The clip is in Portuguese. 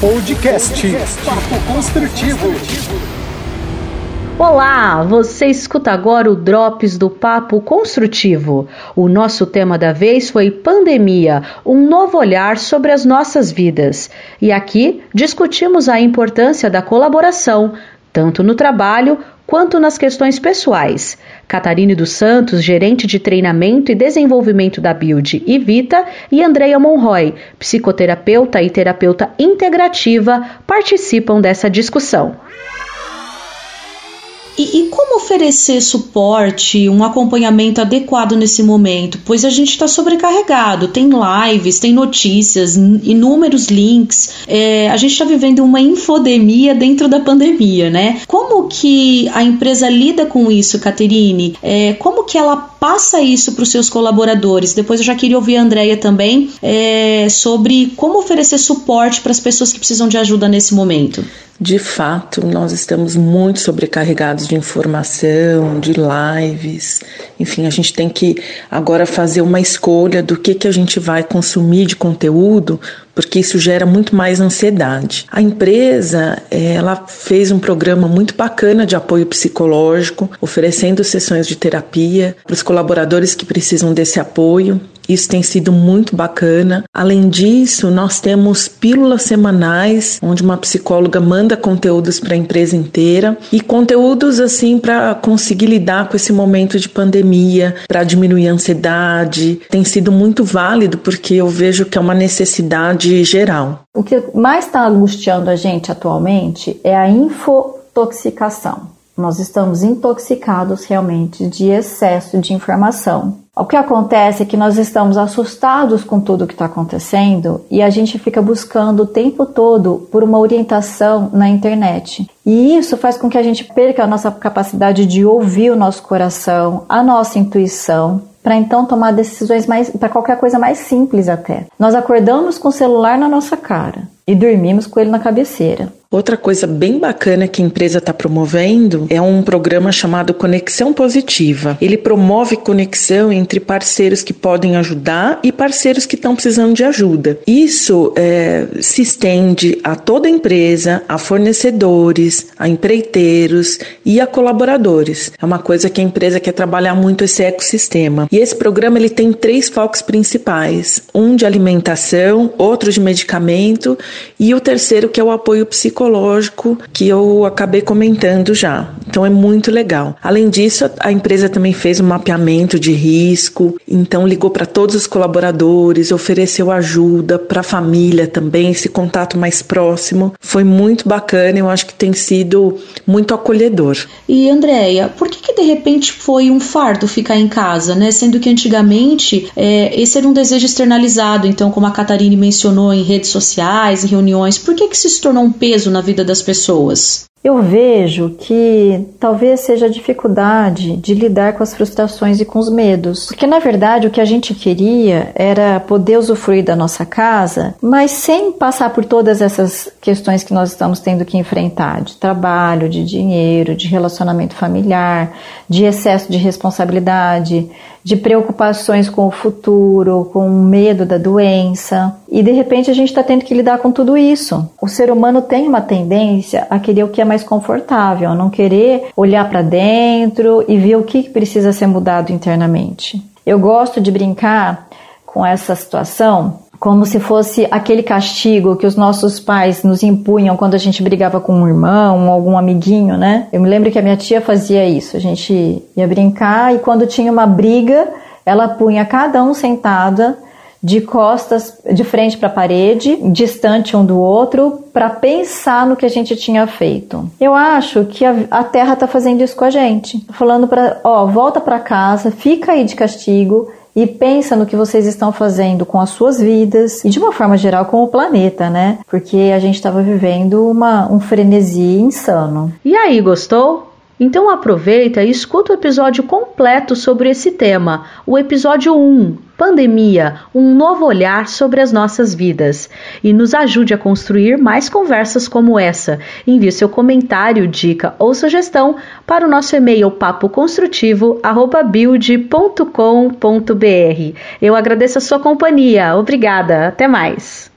Podcast Papo Construtivo. Olá, você escuta agora o Drops do Papo Construtivo. O nosso tema da vez foi Pandemia, um novo olhar sobre as nossas vidas. E aqui discutimos a importância da colaboração, tanto no trabalho quanto nas questões pessoais. Catarine dos Santos, gerente de treinamento e desenvolvimento da Build e Vita, e Andreia Monroy, psicoterapeuta e terapeuta integrativa, participam dessa discussão. E, e, como oferecer suporte, um acompanhamento adequado nesse momento? Pois a gente está sobrecarregado, tem lives, tem notícias, inúmeros links. É, a gente está vivendo uma infodemia dentro da pandemia, né? Como que a empresa lida com isso, Caterine? É, como que ela passa isso para os seus colaboradores? Depois eu já queria ouvir a Andrea também é, sobre como oferecer suporte para as pessoas que precisam de ajuda nesse momento. De fato, nós estamos muito sobrecarregados de informação, de lives. Enfim, a gente tem que agora fazer uma escolha do que, que a gente vai consumir de conteúdo, porque isso gera muito mais ansiedade. A empresa, ela fez um programa muito bacana de apoio psicológico, oferecendo sessões de terapia para os colaboradores que precisam desse apoio. Isso tem sido muito bacana. Além disso, nós temos pílulas semanais, onde uma psicóloga manda conteúdos para a empresa inteira e conteúdos assim para conseguir lidar com esse momento de pandemia, para diminuir a ansiedade. Tem sido muito válido porque eu vejo que é uma necessidade geral. O que mais está angustiando a gente atualmente é a infotoxicação. Nós estamos intoxicados realmente de excesso de informação. O que acontece é que nós estamos assustados com tudo o que está acontecendo e a gente fica buscando o tempo todo por uma orientação na internet. E isso faz com que a gente perca a nossa capacidade de ouvir o nosso coração, a nossa intuição, para então tomar decisões mais para qualquer coisa mais simples até. Nós acordamos com o celular na nossa cara e dormimos com ele na cabeceira. Outra coisa bem bacana que a empresa está promovendo é um programa chamado Conexão Positiva. Ele promove conexão entre parceiros que podem ajudar e parceiros que estão precisando de ajuda. Isso é, se estende a toda a empresa, a fornecedores, a empreiteiros e a colaboradores. É uma coisa que a empresa quer trabalhar muito esse ecossistema. E esse programa ele tem três focos principais: um de alimentação, outro de medicamento e o terceiro que é o apoio psicológico que eu acabei comentando já. Então é muito legal. Além disso, a empresa também fez um mapeamento de risco, então ligou para todos os colaboradores, ofereceu ajuda para a família também, esse contato mais próximo. Foi muito bacana, eu acho que tem sido muito acolhedor. E Andréia, por que, que de repente foi um fardo ficar em casa, né? Sendo que antigamente é, esse era um desejo externalizado, então como a Catarine mencionou em redes sociais, em reuniões, por que, que isso se tornou um peso peso na vida das pessoas? Eu vejo que talvez seja a dificuldade de lidar com as frustrações e com os medos. Porque na verdade o que a gente queria era poder usufruir da nossa casa, mas sem passar por todas essas questões que nós estamos tendo que enfrentar: de trabalho, de dinheiro, de relacionamento familiar, de excesso de responsabilidade, de preocupações com o futuro, com medo da doença. E de repente a gente está tendo que lidar com tudo isso. O ser humano tem uma tendência a querer o que é mais confortável, a não querer olhar para dentro e ver o que precisa ser mudado internamente. Eu gosto de brincar com essa situação como se fosse aquele castigo que os nossos pais nos impunham quando a gente brigava com um irmão, algum amiguinho, né? Eu me lembro que a minha tia fazia isso. A gente ia brincar e quando tinha uma briga, ela punha cada um sentada de costas de frente para a parede, distante um do outro, para pensar no que a gente tinha feito. Eu acho que a, a Terra está fazendo isso com a gente, falando para, ó, volta para casa, fica aí de castigo e pensa no que vocês estão fazendo com as suas vidas e de uma forma geral com o planeta, né? Porque a gente estava vivendo uma, um frenesi insano. E aí, gostou? Então aproveita e escuta o episódio completo sobre esse tema, o episódio 1, Pandemia, um novo olhar sobre as nossas vidas. E nos ajude a construir mais conversas como essa. Envie seu comentário, dica ou sugestão para o nosso e-mail papoconstrutivo@build.com.br. Eu agradeço a sua companhia. Obrigada. Até mais.